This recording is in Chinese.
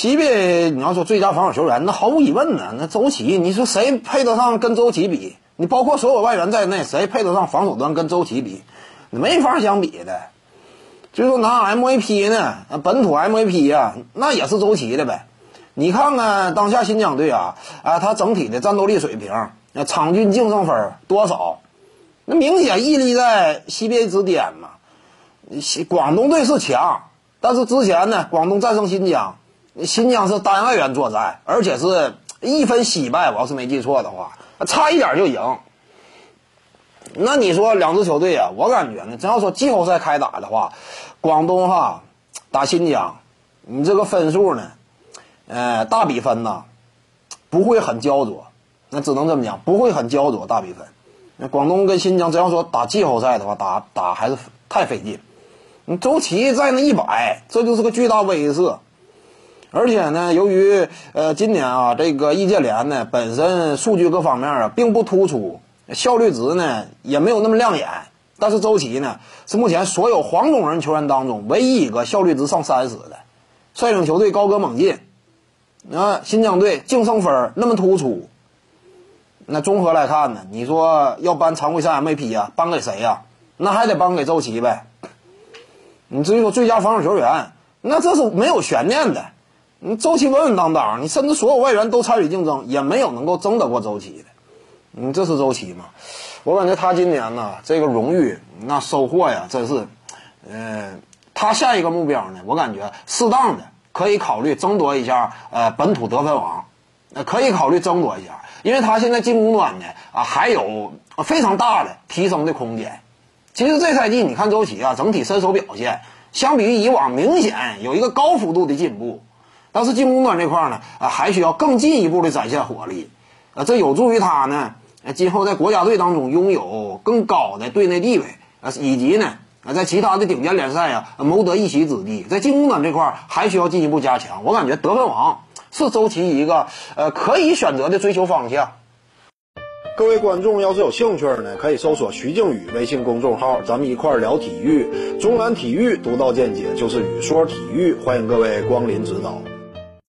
西北你要说最佳防守球员，那毫无疑问呢，那周琦，你说谁配得上跟周琦比？你包括所有外援在内，谁配得上防守端跟周琦比？没法相比的。就说拿 MVP 呢，本土 MVP 呀，那也是周琦的呗。你看看当下新疆队啊，啊，他整体的战斗力水平，那场均净胜分多少？那明显屹立在西北之巅嘛。广东队是强，但是之前呢，广东战胜新疆，新疆是单外援作战，而且是一分惜败，我要是没记错的话，差一点就赢。那你说两支球队啊，我感觉呢，真要说季后赛开打的话，广东哈打新疆，你这个分数呢，呃，大比分呢不会很焦灼，那只能这么讲，不会很焦灼大比分。那广东跟新疆真要说打季后赛的话，打打还是太费劲。你周琦在那一摆，这就是个巨大威慑。而且呢，由于呃今年啊这个易建联呢本身数据各方面啊并不突出。效率值呢也没有那么亮眼，但是周琦呢是目前所有黄种人球员当中唯一一个效率值上三十的，率领球队高歌猛进。啊，新疆队净胜分那么突出，那综合来看呢，你说要颁常规赛 MVP 呀，颁给谁呀？那还得颁给周琦呗。你至于说最佳防守球员，那这是没有悬念的。你周琦稳稳当当，你甚至所有外援都参与竞争，也没有能够争得过周琦的。你这是周琦吗？我感觉他今年呢，这个荣誉那收获呀，真是，呃，他下一个目标呢，我感觉适当的可以考虑争夺一下呃本土得分王，可以考虑争夺一下，因为他现在进攻端呢啊还有非常大的提升的空间。其实这赛季你看周琦啊，整体身手表现相比于以往明显有一个高幅度的进步，但是进攻端这块呢啊还需要更进一步的展现火力，啊，这有助于他呢。今后在国家队当中拥有更高的队内地位啊，以及呢啊，在其他的顶尖联赛啊谋得一席之地，在进攻端这块还需要进一步加强。我感觉得分王是周琦一个呃可以选择的追求方向。各位观众要是有兴趣呢，可以搜索徐静宇微信公众号，咱们一块聊体育，中南体育独到见解就是语说体育，欢迎各位光临指导。